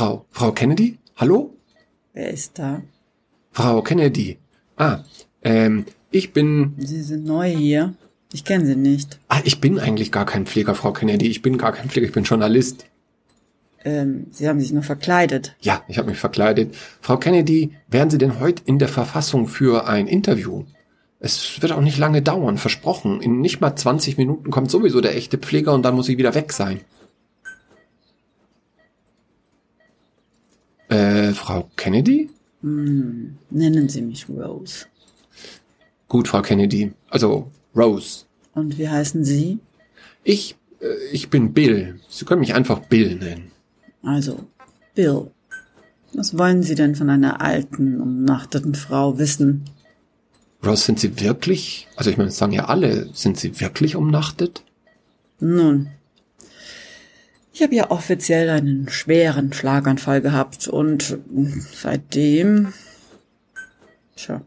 Frau, Frau Kennedy? Hallo? Wer ist da? Frau Kennedy. Ah, ähm, ich bin. Sie sind neu hier. Ich kenne Sie nicht. Ah, ich bin eigentlich gar kein Pfleger, Frau Kennedy. Ich bin gar kein Pfleger, ich bin Journalist. Ähm, Sie haben sich nur verkleidet. Ja, ich habe mich verkleidet. Frau Kennedy, wären Sie denn heute in der Verfassung für ein Interview? Es wird auch nicht lange dauern, versprochen. In nicht mal 20 Minuten kommt sowieso der echte Pfleger und dann muss ich wieder weg sein. Äh, Frau Kennedy? Hm, nennen Sie mich Rose. Gut, Frau Kennedy. Also Rose. Und wie heißen Sie? Ich, äh, ich bin Bill. Sie können mich einfach Bill nennen. Also, Bill. Was wollen Sie denn von einer alten, umnachteten Frau wissen? Rose, sind Sie wirklich, also ich meine, das sagen ja alle, sind Sie wirklich umnachtet? Nun, ich habe ja offiziell einen schweren Schlaganfall gehabt und seitdem, tja,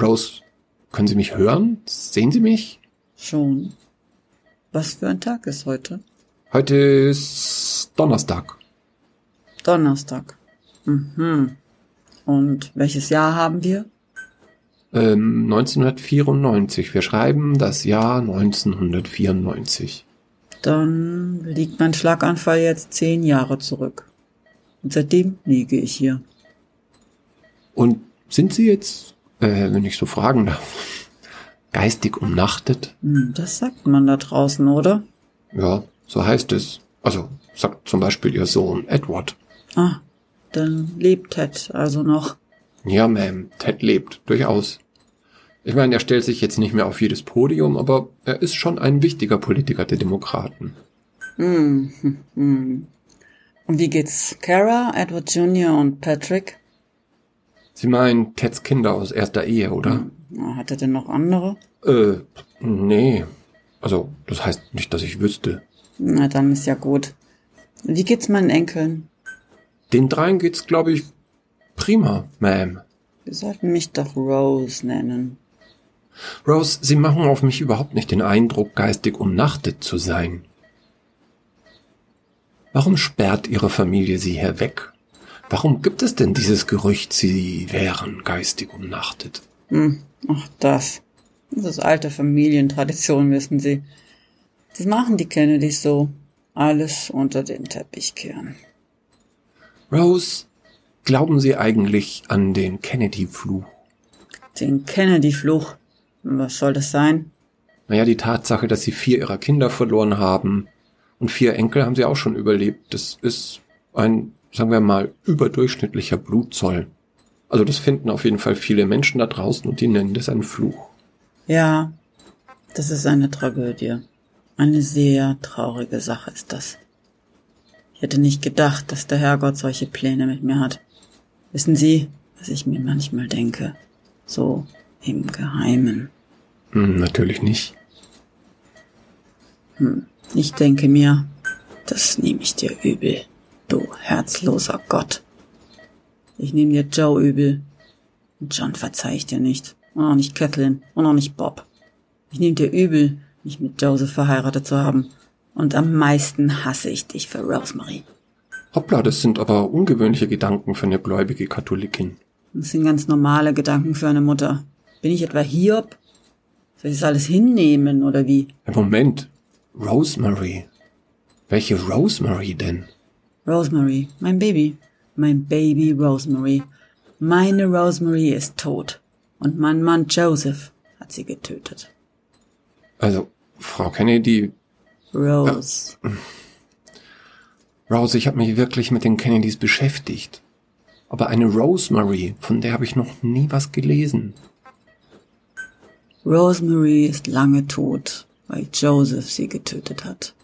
Rose, können Sie mich hören? Sehen Sie mich? schon. Was für ein Tag ist heute? Heute ist Donnerstag. Donnerstag. Mhm. Und welches Jahr haben wir? Ähm, 1994. Wir schreiben das Jahr 1994. Dann liegt mein Schlaganfall jetzt zehn Jahre zurück. Und seitdem liege ich hier. Und sind Sie jetzt, äh, wenn ich so fragen darf, geistig umnachtet? Hm, das sagt man da draußen, oder? Ja, so heißt es. Also, sagt zum Beispiel Ihr Sohn Edward. Ah, dann lebt Ted also noch. Ja, Ma'am, Ted lebt, durchaus. Ich meine, er stellt sich jetzt nicht mehr auf jedes Podium, aber er ist schon ein wichtiger Politiker der Demokraten. Hm, hm, hm. Und wie geht's Kara, Edward Jr. und Patrick? Sie meinen Teds Kinder aus erster Ehe, oder? Na, Hat er denn noch andere? Äh, nee. Also, das heißt nicht, dass ich wüsste. Na, dann ist ja gut. Wie geht's meinen Enkeln? Den dreien geht's, glaube ich, prima, Ma'am. Sie sollten mich doch Rose nennen. Rose, Sie machen auf mich überhaupt nicht den Eindruck, geistig umnachtet zu sein. Warum sperrt Ihre Familie Sie hier weg? Warum gibt es denn dieses Gerücht, Sie wären geistig umnachtet? Hm, ach das. Das ist alte Familientradition, wissen Sie. Das machen die Kennedys so. Alles unter den Teppich kehren. Rose, glauben Sie eigentlich an den Kennedy-Fluch? Den Kennedy-Fluch. Was soll das sein? Naja, die Tatsache, dass Sie vier Ihrer Kinder verloren haben und vier Enkel haben Sie auch schon überlebt, das ist ein, sagen wir mal, überdurchschnittlicher Blutzoll. Also das finden auf jeden Fall viele Menschen da draußen und die nennen das einen Fluch. Ja, das ist eine Tragödie. Eine sehr traurige Sache ist das. Ich hätte nicht gedacht, dass der Herrgott solche Pläne mit mir hat. Wissen Sie, was ich mir manchmal denke? So im Geheimen. Hm, natürlich nicht. Ich denke mir, das nehme ich dir übel, du herzloser Gott. Ich nehme dir Joe übel. Und John verzeih ich dir nicht. Und auch nicht Kathleen. Und auch nicht Bob. Ich nehme dir übel, mich mit Joseph verheiratet zu haben. Und am meisten hasse ich dich für Rosemary. Hoppla, das sind aber ungewöhnliche Gedanken für eine gläubige Katholikin. Das sind ganz normale Gedanken für eine Mutter. Bin ich etwa Hiob? Soll ich das alles hinnehmen, oder wie? Moment. Rosemary. Welche Rosemary denn? Rosemary, mein Baby. Mein Baby Rosemary. Meine Rosemary ist tot. Und mein Mann Joseph hat sie getötet. Also, Frau Kennedy, Rose. Rose, ich habe mich wirklich mit den Kennedys beschäftigt. Aber eine Rosemary, von der habe ich noch nie was gelesen. Rosemary ist lange tot, weil Joseph sie getötet hat.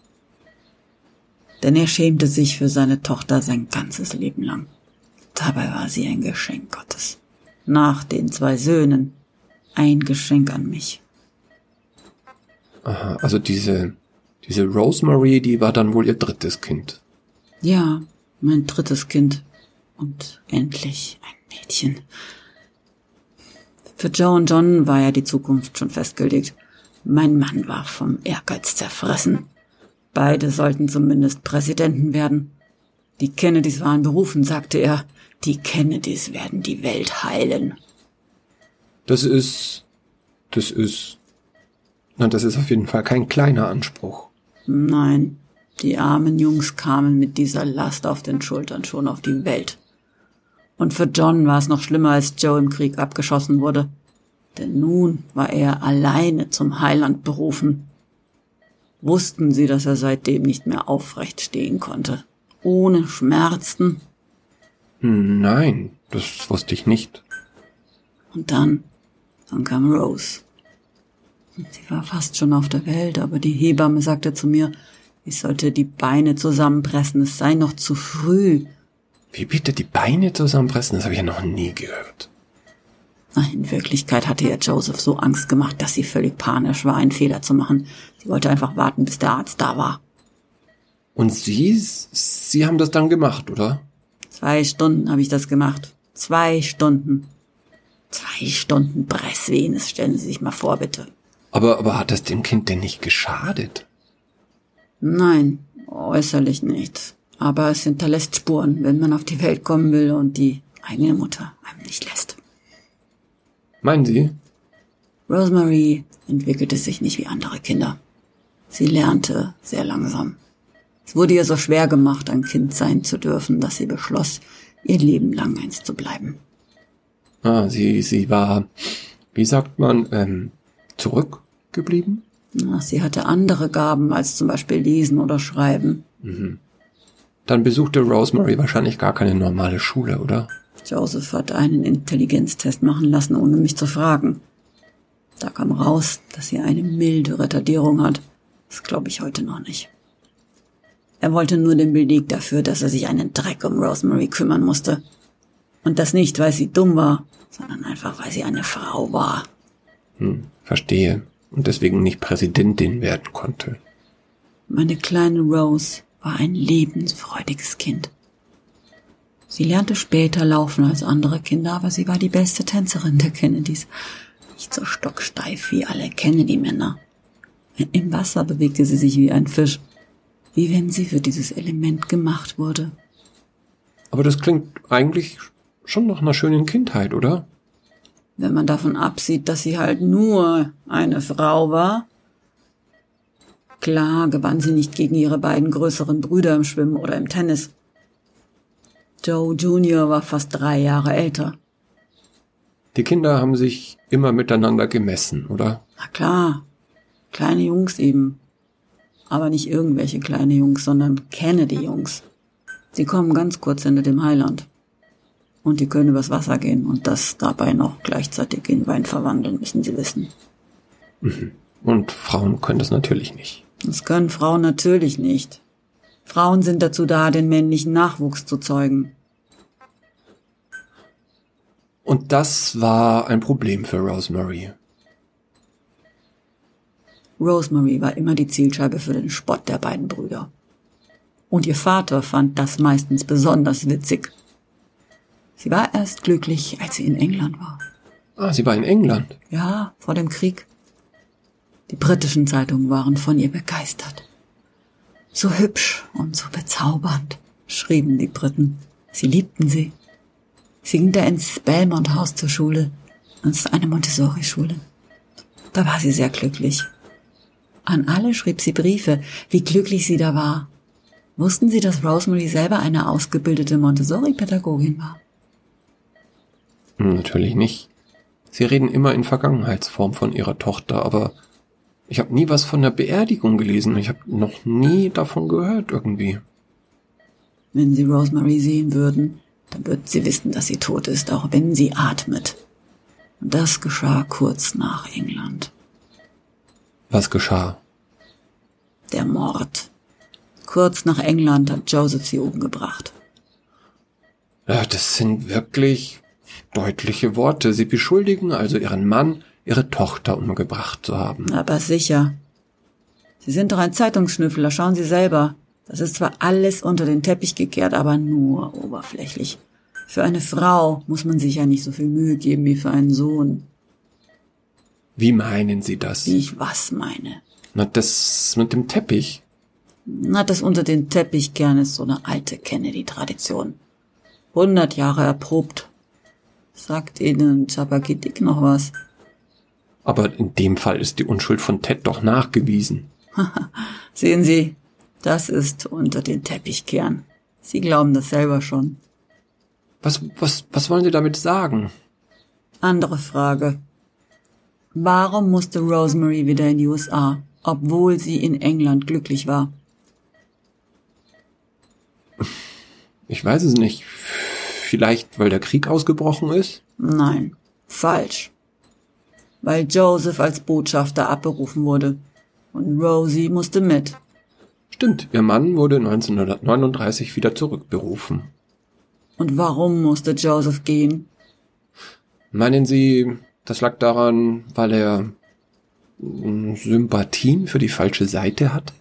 Denn er schämte sich für seine Tochter sein ganzes Leben lang. Dabei war sie ein Geschenk Gottes. Nach den zwei Söhnen ein Geschenk an mich. Aha, also diese, diese Rosemary, die war dann wohl ihr drittes Kind. Ja, mein drittes Kind. Und endlich ein Mädchen. Für Joe und John war ja die Zukunft schon festgelegt. Mein Mann war vom Ehrgeiz zerfressen. Beide sollten zumindest Präsidenten werden. Die Kennedys waren berufen, sagte er. Die Kennedys werden die Welt heilen. Das ist, das ist, na, das ist auf jeden Fall kein kleiner Anspruch. Nein, die armen Jungs kamen mit dieser Last auf den Schultern schon auf die Welt. Und für John war es noch schlimmer, als Joe im Krieg abgeschossen wurde. Denn nun war er alleine zum Heiland berufen. Wussten sie, dass er seitdem nicht mehr aufrecht stehen konnte. Ohne Schmerzen. Hm, Nein, das wusste ich nicht. Und dann, dann kam Rose. Sie war fast schon auf der Welt, aber die Hebamme sagte zu mir, ich sollte die Beine zusammenpressen, es sei noch zu früh. Wie bitte die Beine zusammenpressen? Das habe ich ja noch nie gehört. In Wirklichkeit hatte ihr Joseph so Angst gemacht, dass sie völlig panisch war, einen Fehler zu machen. Sie wollte einfach warten, bis der Arzt da war. Und Sie, Sie haben das dann gemacht, oder? Zwei Stunden habe ich das gemacht. Zwei Stunden. Zwei Stunden Presswenes, stellen Sie sich mal vor, bitte. Aber, aber hat das dem Kind denn nicht geschadet? Nein, äußerlich nicht. Aber es hinterlässt Spuren, wenn man auf die Welt kommen will und die eigene Mutter einem nicht lässt. Meinen Sie? Rosemary entwickelte sich nicht wie andere Kinder. Sie lernte sehr langsam. Es wurde ihr so schwer gemacht, ein Kind sein zu dürfen, dass sie beschloss, ihr Leben lang eins zu bleiben. Ah, sie, sie war, wie sagt man, ähm, zurückgeblieben? Sie hatte andere Gaben als zum Beispiel Lesen oder Schreiben. Dann besuchte Rosemary wahrscheinlich gar keine normale Schule, oder? Joseph hat einen Intelligenztest machen lassen, ohne mich zu fragen. Da kam raus, dass sie eine milde Retardierung hat. Das glaube ich heute noch nicht. Er wollte nur den Beleg dafür, dass er sich einen Dreck um Rosemary kümmern musste. Und das nicht, weil sie dumm war, sondern einfach, weil sie eine Frau war. Hm, verstehe. Und deswegen nicht Präsidentin werden konnte. Meine kleine Rose war ein lebensfreudiges Kind. Sie lernte später laufen als andere Kinder, aber sie war die beste Tänzerin der Kennedys. Nicht so stocksteif wie alle Kennedy-Männer. Im Wasser bewegte sie sich wie ein Fisch, wie wenn sie für dieses Element gemacht wurde. Aber das klingt eigentlich schon nach einer schönen Kindheit, oder? Wenn man davon absieht, dass sie halt nur eine Frau war. Klar gewann sie nicht gegen ihre beiden größeren Brüder im Schwimmen oder im Tennis. Joe Jr. war fast drei Jahre älter. Die Kinder haben sich immer miteinander gemessen, oder? Na klar, kleine Jungs eben. Aber nicht irgendwelche kleine Jungs, sondern Kennedy-Jungs. Sie kommen ganz kurz hinter dem Heiland. Und die können übers Wasser gehen und das dabei noch gleichzeitig in Wein verwandeln, müssen sie wissen. Und Frauen können das natürlich nicht. Das können Frauen natürlich nicht. Frauen sind dazu da, den männlichen Nachwuchs zu zeugen. Und das war ein Problem für Rosemary. Rosemary war immer die Zielscheibe für den Spott der beiden Brüder. Und ihr Vater fand das meistens besonders witzig. Sie war erst glücklich, als sie in England war. Ah, sie war in England. Ja, vor dem Krieg. Die britischen Zeitungen waren von ihr begeistert. So hübsch und so bezaubernd, schrieben die Briten. Sie liebten sie. Sie ging da ins Belmont Haus zur Schule. Das ist eine Montessori-Schule. Da war sie sehr glücklich. An alle schrieb sie Briefe, wie glücklich sie da war. Wussten Sie, dass Rosemary selber eine ausgebildete Montessori-Pädagogin war? Hm, Natürlich nicht. Sie reden immer in Vergangenheitsform von ihrer Tochter, aber ich habe nie was von der Beerdigung gelesen. Ich habe noch nie davon gehört irgendwie. Wenn Sie Rosemary sehen würden, dann würden Sie wissen, dass sie tot ist, auch wenn sie atmet. Und das geschah kurz nach England. Was geschah? Der Mord. Kurz nach England hat Joseph sie umgebracht. Ja, das sind wirklich deutliche Worte. Sie beschuldigen also ihren Mann, ihre Tochter umgebracht zu haben. Aber sicher. Sie sind doch ein Zeitungsschnüffler, schauen Sie selber. Das ist zwar alles unter den Teppich gekehrt, aber nur oberflächlich. Für eine Frau muss man sich ja nicht so viel Mühe geben wie für einen Sohn. Wie meinen Sie das? Wie ich was meine. Na, das mit dem Teppich. Hat das unter den Teppich gern ist so eine alte Kennedy-Tradition. Hundert Jahre erprobt. Sagt Ihnen Chapakitik noch was? Aber in dem Fall ist die Unschuld von Ted doch nachgewiesen. Sehen Sie, das ist unter den Teppich kehren. Sie glauben das selber schon. Was, was, was wollen Sie damit sagen? Andere Frage. Warum musste Rosemary wieder in die USA, obwohl sie in England glücklich war? Ich weiß es nicht. Vielleicht, weil der Krieg ausgebrochen ist? Nein, falsch. Weil Joseph als Botschafter abberufen wurde. Und Rosie musste mit. Stimmt, ihr Mann wurde 1939 wieder zurückberufen. Und warum musste Joseph gehen? Meinen Sie, das lag daran, weil er hm, Sympathien für die falsche Seite hatte?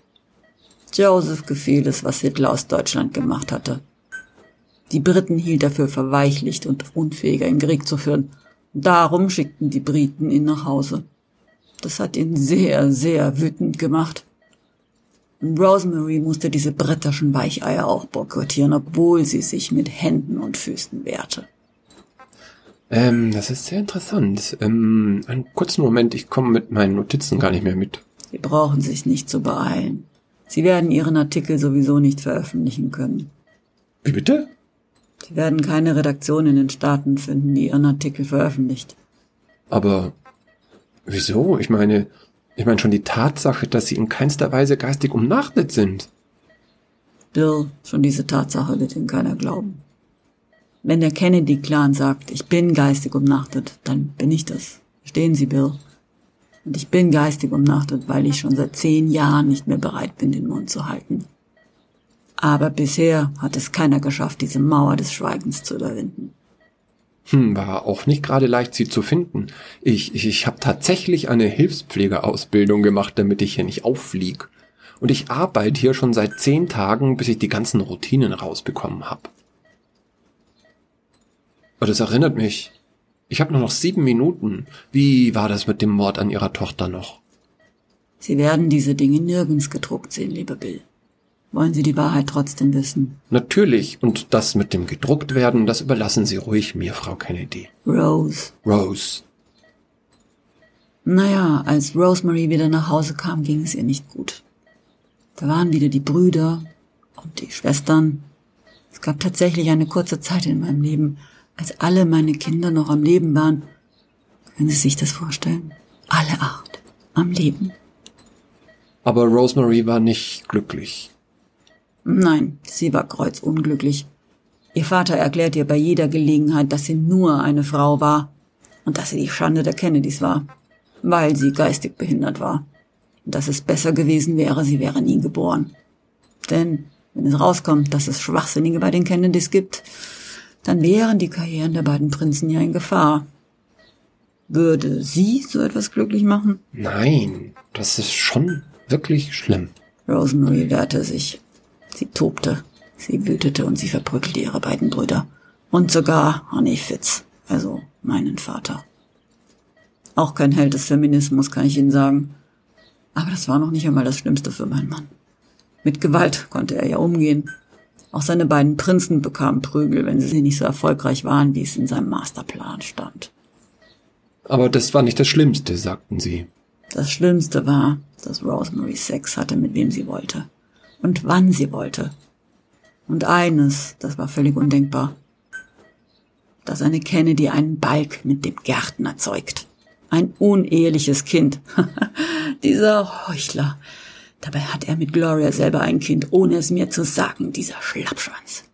Joseph gefiel es, was Hitler aus Deutschland gemacht hatte. Die Briten hielt er für verweichlicht und unfähig, einen Krieg zu führen. Darum schickten die Briten ihn nach Hause. Das hat ihn sehr, sehr wütend gemacht. Und Rosemary musste diese britischen Weicheier auch boykottieren, obwohl sie sich mit Händen und Füßen wehrte. Ähm, das ist sehr interessant. Ähm, einen kurzen Moment, ich komme mit meinen Notizen gar nicht mehr mit. Sie brauchen sich nicht zu beeilen. Sie werden Ihren Artikel sowieso nicht veröffentlichen können. Wie bitte? Sie werden keine Redaktion in den Staaten finden, die Ihren Artikel veröffentlicht. Aber wieso? Ich meine, ich meine schon die Tatsache, dass Sie in keinster Weise geistig umnachtet sind. Bill, schon diese Tatsache wird Ihnen keiner glauben. Wenn der Kennedy-Clan sagt, ich bin geistig umnachtet, dann bin ich das. Verstehen Sie, Bill? Und ich bin geistig umnachtet, weil ich schon seit zehn Jahren nicht mehr bereit bin, den Mund zu halten. Aber bisher hat es keiner geschafft, diese Mauer des Schweigens zu überwinden. Hm, war auch nicht gerade leicht, sie zu finden. Ich, ich, ich habe tatsächlich eine Hilfspflegeausbildung gemacht, damit ich hier nicht aufflieg. Und ich arbeite hier schon seit zehn Tagen, bis ich die ganzen Routinen rausbekommen habe. Aber das erinnert mich. Ich habe nur noch sieben Minuten. Wie war das mit dem Mord an Ihrer Tochter noch? Sie werden diese Dinge nirgends gedruckt sehen, lieber Bill. Wollen Sie die Wahrheit trotzdem wissen? Natürlich. Und das mit dem gedruckt werden, das überlassen Sie ruhig mir, Frau Kennedy. Rose. Rose. Naja, als Rosemary wieder nach Hause kam, ging es ihr nicht gut. Da waren wieder die Brüder und die Schwestern. Es gab tatsächlich eine kurze Zeit in meinem Leben, als alle meine Kinder noch am Leben waren. Können Sie sich das vorstellen? Alle acht am Leben. Aber Rosemary war nicht glücklich. Nein, sie war kreuzunglücklich. Ihr Vater erklärt ihr bei jeder Gelegenheit, dass sie nur eine Frau war und dass sie die Schande der Kennedys war, weil sie geistig behindert war. Und dass es besser gewesen wäre, sie wäre nie geboren. Denn wenn es rauskommt, dass es Schwachsinnige bei den Kennedys gibt, dann wären die Karrieren der beiden Prinzen ja in Gefahr. Würde sie so etwas glücklich machen? Nein, das ist schon wirklich schlimm. Rosemary wehrte sich. Sie tobte, sie wütete und sie verprügelte ihre beiden Brüder. Und sogar Honey Fitz, also meinen Vater. Auch kein Held des Feminismus, kann ich Ihnen sagen. Aber das war noch nicht einmal das Schlimmste für meinen Mann. Mit Gewalt konnte er ja umgehen. Auch seine beiden Prinzen bekamen Prügel, wenn sie nicht so erfolgreich waren, wie es in seinem Masterplan stand. Aber das war nicht das Schlimmste, sagten sie. Das Schlimmste war, dass Rosemary Sex hatte, mit wem sie wollte und wann sie wollte. Und eines, das war völlig undenkbar, dass eine Kennedy einen Balk mit dem Gärtner zeugt. Ein uneheliches Kind. dieser Heuchler. Dabei hat er mit Gloria selber ein Kind, ohne es mir zu sagen, dieser Schlappschwanz.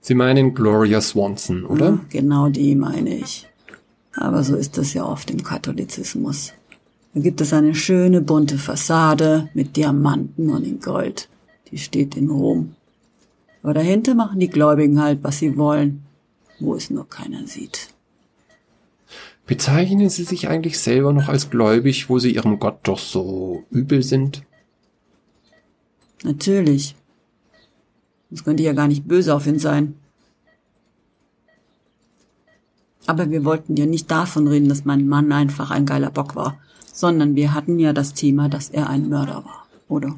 Sie meinen Gloria Swanson, oder? Ja, genau die meine ich. Aber so ist es ja oft im Katholizismus. Da gibt es eine schöne bunte Fassade mit Diamanten und in Gold die steht in Rom. Aber dahinter machen die Gläubigen halt, was sie wollen, wo es nur keiner sieht. Bezeichnen Sie sich eigentlich selber noch als gläubig, wo Sie Ihrem Gott doch so übel sind? Natürlich. Sonst könnte ich ja gar nicht böse auf ihn sein. Aber wir wollten ja nicht davon reden, dass mein Mann einfach ein geiler Bock war, sondern wir hatten ja das Thema, dass er ein Mörder war, oder?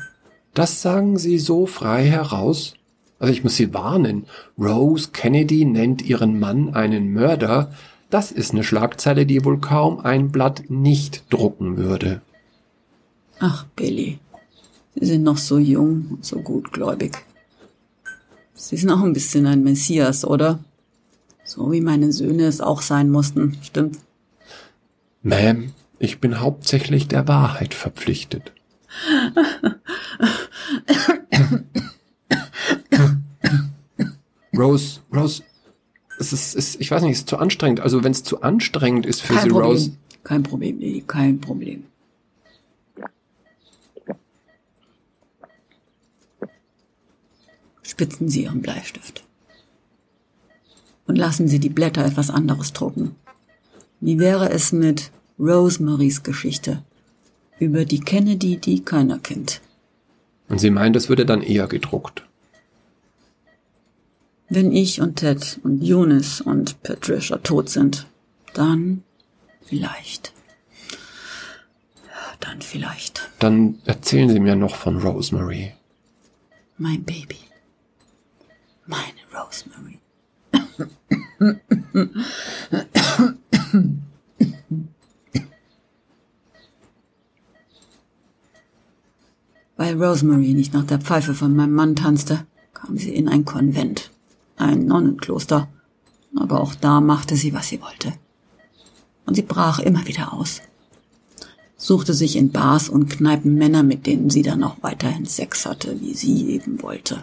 Das sagen Sie so frei heraus? Also ich muss Sie warnen. Rose Kennedy nennt ihren Mann einen Mörder. Das ist eine Schlagzeile, die wohl kaum ein Blatt nicht drucken würde. Ach, Billy, Sie sind noch so jung und so gutgläubig. Sie sind auch ein bisschen ein Messias, oder? So wie meine Söhne es auch sein mussten, stimmt? Ma'am, ich bin hauptsächlich der Wahrheit verpflichtet. Rose, Rose, es ist, es, ich weiß nicht, es ist zu anstrengend. Also wenn es zu anstrengend ist für Kein Sie, Problem. Rose. Kein Problem, Lily, kein Problem. Spitzen Sie Ihren Bleistift. Und lassen Sie die Blätter etwas anderes drucken. Wie wäre es mit Rosemarys Geschichte über die Kennedy, die keiner kennt? Und Sie meinen, das würde dann eher gedruckt. Wenn ich und Ted und Eunice und Patricia tot sind, dann vielleicht. Dann vielleicht. Dann erzählen Sie mir noch von Rosemary. Mein Baby. Meine Rosemary. Weil Rosemary nicht nach der Pfeife von meinem Mann tanzte, kam sie in ein Konvent, ein Nonnenkloster. Aber auch da machte sie, was sie wollte. Und sie brach immer wieder aus. Suchte sich in Bars und Kneipen Männer, mit denen sie dann auch weiterhin Sex hatte, wie sie eben wollte.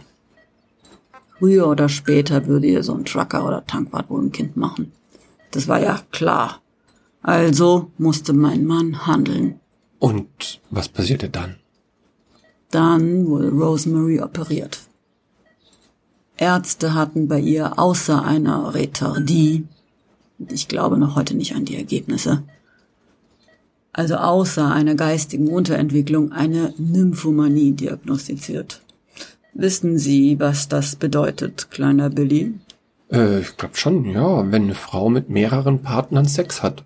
Früher oder später würde ihr so ein Trucker oder Tankwart wohl ein Kind machen. Das war ja klar. Also musste mein Mann handeln. Und was passierte dann? Dann wurde Rosemary operiert. Ärzte hatten bei ihr außer einer Retardie, und ich glaube noch heute nicht an die Ergebnisse, also außer einer geistigen Unterentwicklung eine Nymphomanie diagnostiziert. Wissen Sie, was das bedeutet, kleiner Billy? Äh, ich glaube schon, ja, wenn eine Frau mit mehreren Partnern Sex hat.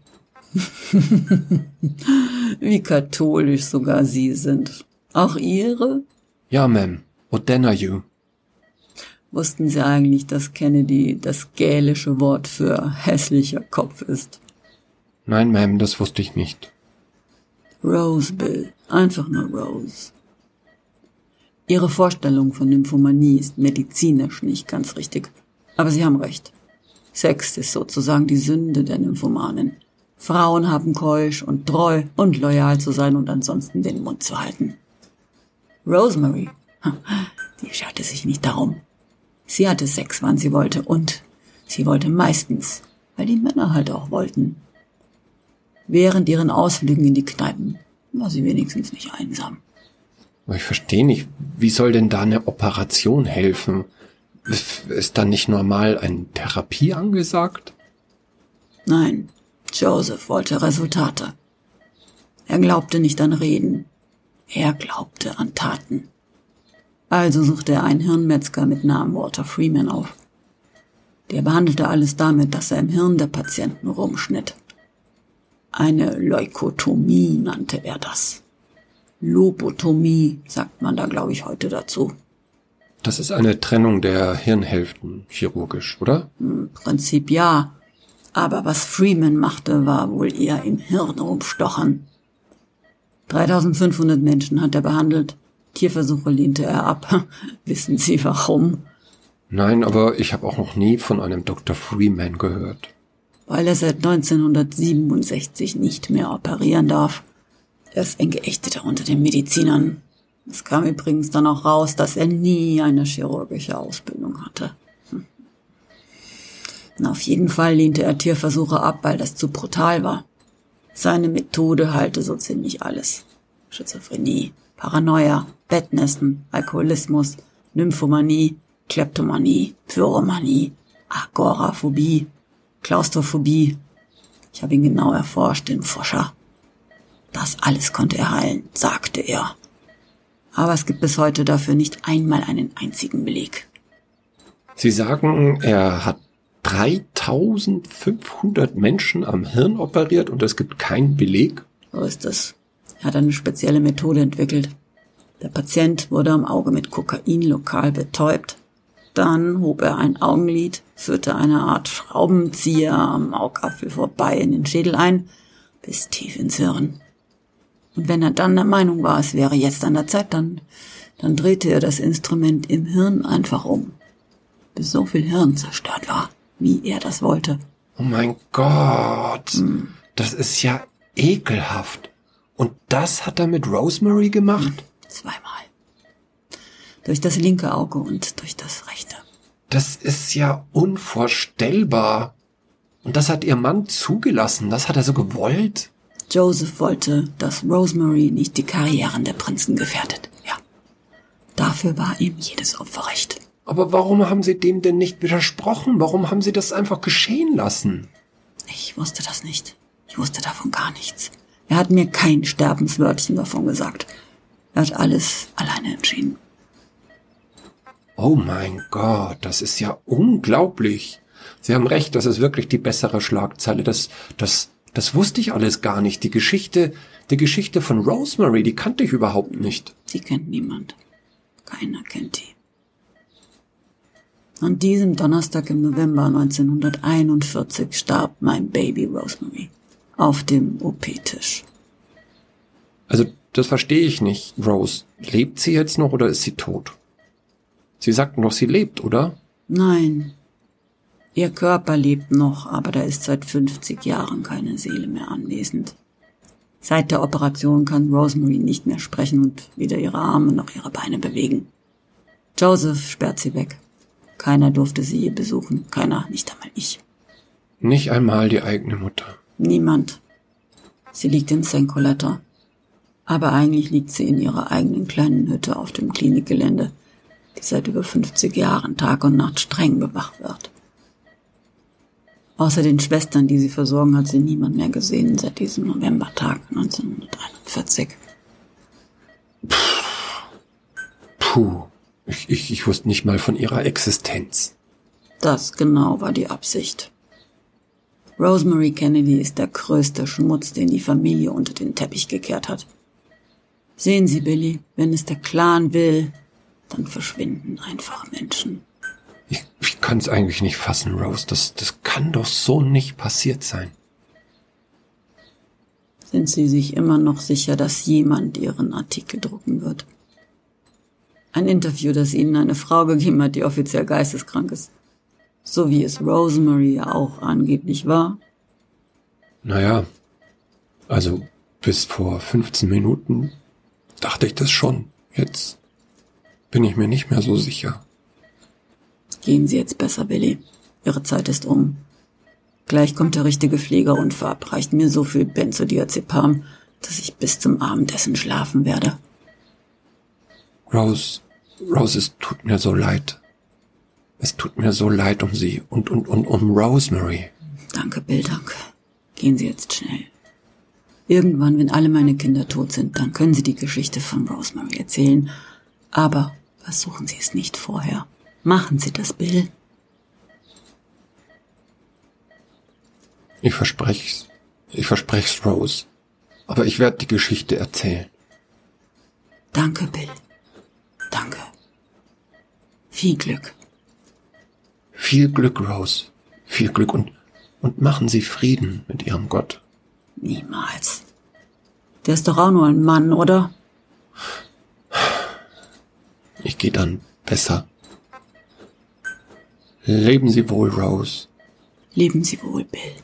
Wie katholisch sogar Sie sind. Auch Ihre? Ja, Ma'am. What then are you? Wussten Sie eigentlich, dass Kennedy das gälische Wort für hässlicher Kopf ist? Nein, Ma'am, das wusste ich nicht. Rose, Bill. Einfach nur Rose. Ihre Vorstellung von Nymphomanie ist medizinisch nicht ganz richtig. Aber Sie haben recht. Sex ist sozusagen die Sünde der Nymphomanen. Frauen haben keusch und treu und loyal zu sein und ansonsten den Mund zu halten. Rosemary, die scherte sich nicht darum. Sie hatte Sex, wann sie wollte und sie wollte meistens, weil die Männer halt auch wollten. Während ihren Ausflügen in die Kneipen war sie wenigstens nicht einsam. Ich verstehe nicht, wie soll denn da eine Operation helfen? Ist da nicht normal eine Therapie angesagt? Nein, Joseph wollte Resultate. Er glaubte nicht an Reden. Er glaubte an Taten. Also suchte er einen Hirnmetzger mit Namen Walter Freeman auf. Der behandelte alles damit, dass er im Hirn der Patienten rumschnitt. Eine Leukotomie nannte er das. Lobotomie sagt man da, glaube ich, heute dazu. Das ist eine Trennung der Hirnhälften chirurgisch, oder? Im Prinzip ja. Aber was Freeman machte, war wohl eher im Hirn rumstochern. 3500 Menschen hat er behandelt. Tierversuche lehnte er ab. Wissen Sie warum? Nein, aber ich habe auch noch nie von einem Dr. Freeman gehört. Weil er seit 1967 nicht mehr operieren darf. Er ist ein Geächteter unter den Medizinern. Es kam übrigens dann auch raus, dass er nie eine chirurgische Ausbildung hatte. Hm. Auf jeden Fall lehnte er Tierversuche ab, weil das zu brutal war. Seine Methode halte so ziemlich alles. Schizophrenie, Paranoia, Bettnässen, Alkoholismus, Nymphomanie, Kleptomanie, Pyromanie, Agoraphobie, Klaustrophobie. Ich habe ihn genau erforscht, den Forscher. Das alles konnte er heilen, sagte er. Aber es gibt bis heute dafür nicht einmal einen einzigen Beleg. Sie sagen, er hat 3500 Menschen am Hirn operiert und es gibt keinen Beleg? So ist es. Er hat eine spezielle Methode entwickelt. Der Patient wurde am Auge mit Kokain lokal betäubt. Dann hob er ein Augenlid, führte eine Art Schraubenzieher am Augapfel vorbei in den Schädel ein, bis tief ins Hirn. Und wenn er dann der Meinung war, es wäre jetzt an der Zeit, dann, dann drehte er das Instrument im Hirn einfach um, bis so viel Hirn zerstört war, wie er das wollte. Oh mein Gott, hm. das ist ja ekelhaft. Und das hat er mit Rosemary gemacht? Hm. Zweimal. Durch das linke Auge und durch das rechte. Das ist ja unvorstellbar. Und das hat ihr Mann zugelassen. Das hat er so gewollt. Joseph wollte, dass Rosemary nicht die Karrieren der Prinzen gefährdet. Ja. Dafür war ihm jedes Opfer recht. Aber warum haben Sie dem denn nicht widersprochen? Warum haben Sie das einfach geschehen lassen? Ich wusste das nicht. Ich wusste davon gar nichts. Er hat mir kein Sterbenswörtchen davon gesagt. Er hat alles alleine entschieden. Oh mein Gott, das ist ja unglaublich. Sie haben recht, das ist wirklich die bessere Schlagzeile. Das, das, das wusste ich alles gar nicht. Die Geschichte, die Geschichte von Rosemary, die kannte ich überhaupt nicht. Sie kennt niemand. Keiner kennt die. An diesem Donnerstag im November 1941 starb mein Baby Rosemary auf dem OP-Tisch. Also das verstehe ich nicht, Rose. Lebt sie jetzt noch oder ist sie tot? Sie sagten doch, sie lebt, oder? Nein. Ihr Körper lebt noch, aber da ist seit 50 Jahren keine Seele mehr anwesend. Seit der Operation kann Rosemary nicht mehr sprechen und weder ihre Arme noch ihre Beine bewegen. Joseph sperrt sie weg. Keiner durfte sie je besuchen, keiner, nicht einmal ich. Nicht einmal die eigene Mutter. Niemand. Sie liegt in St. Coletta. Aber eigentlich liegt sie in ihrer eigenen kleinen Hütte auf dem Klinikgelände, die seit über 50 Jahren Tag und Nacht streng bewacht wird. Außer den Schwestern, die sie versorgen, hat sie niemand mehr gesehen seit diesem Novembertag 1941. Puh, ich, ich, ich wusste nicht mal von ihrer Existenz. Das genau war die Absicht. Rosemary Kennedy ist der größte Schmutz, den die Familie unter den Teppich gekehrt hat. Sehen Sie, Billy, wenn es der Clan will, dann verschwinden einfach Menschen. Ich, ich kann es eigentlich nicht fassen, Rose. Das, das kann doch so nicht passiert sein. Sind Sie sich immer noch sicher, dass jemand Ihren Artikel drucken wird? Ein Interview, das Ihnen eine Frau gegeben hat, die offiziell geisteskrank ist. So wie es Rosemary auch angeblich war. Naja, also bis vor 15 Minuten dachte ich das schon. Jetzt bin ich mir nicht mehr so sicher. Gehen Sie jetzt besser, Billy. Ihre Zeit ist um. Gleich kommt der richtige Pfleger und verabreicht mir so viel Benzodiazepam, dass ich bis zum Abendessen schlafen werde. Rose, Rose, es tut mir so leid. Es tut mir so leid um Sie und, und, und um Rosemary. Danke, Bill, danke. Gehen Sie jetzt schnell. Irgendwann, wenn alle meine Kinder tot sind, dann können Sie die Geschichte von Rosemary erzählen. Aber versuchen Sie es nicht vorher. Machen Sie das, Bill. Ich versprech's. Ich versprech's, Rose. Aber ich werde die Geschichte erzählen. Danke, Bill. Danke. Viel Glück. Viel Glück, Rose. Viel Glück und, und machen Sie Frieden mit Ihrem Gott. Niemals. Der ist doch auch nur ein Mann, oder? Ich gehe dann besser. Leben Sie wohl, Rose. Leben Sie wohl, Bill.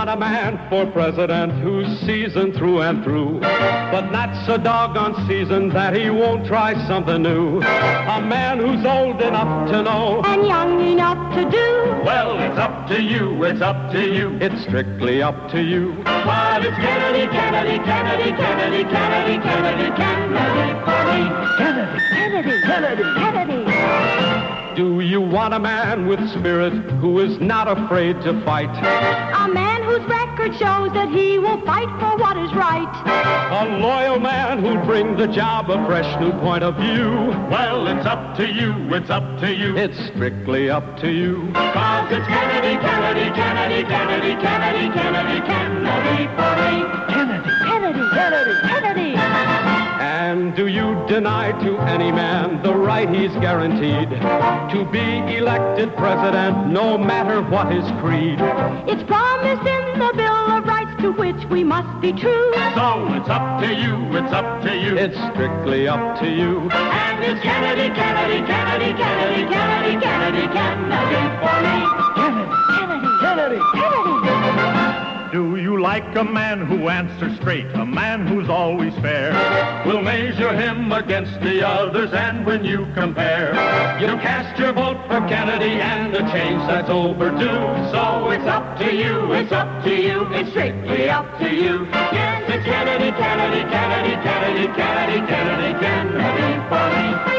Want a man for president who's seasoned through and through, but not so doggone seasoned that he won't try something new. A man who's old enough to know and young enough to do. Well, it's up to you, it's up to you. It's strictly up to you. But it's Kennedy, Kennedy, Kennedy, Kennedy, Kennedy, Kennedy, Kennedy me. Kennedy, Kennedy, Kennedy, Kennedy. Do you want a man with spirit who is not afraid to fight? A man whose record shows that he will fight for what is right. A loyal man who'll bring the job a fresh new point of view. Well, it's up to you, it's up to you. It's strictly up to you. Cause it's Kennedy, Kennedy, Kennedy, Kennedy, Kennedy, Kennedy, Kennedy for me. Kennedy, Kennedy, Kennedy, Kennedy. And do you deny to any man the right he's guaranteed to be elected president no matter what his creed? It's promised in the Bill of Rights to which we must be true. So it's up to you, it's up to you. It's strictly up to you. And it's Kennedy, Kennedy, Kennedy, Kennedy, Kennedy, Kennedy, Kennedy for me. Kennedy, Kennedy, Kennedy, Kennedy. Do you like a man who answers straight, a man who's always fair? We'll measure him against the others, and when you compare, you cast your vote for Kennedy and a change that's overdue. So it's up to you, it's up to you, it's strictly up to you. Yes, it's Kennedy, Kennedy, Kennedy, Kennedy, Kennedy, Kennedy, Kennedy.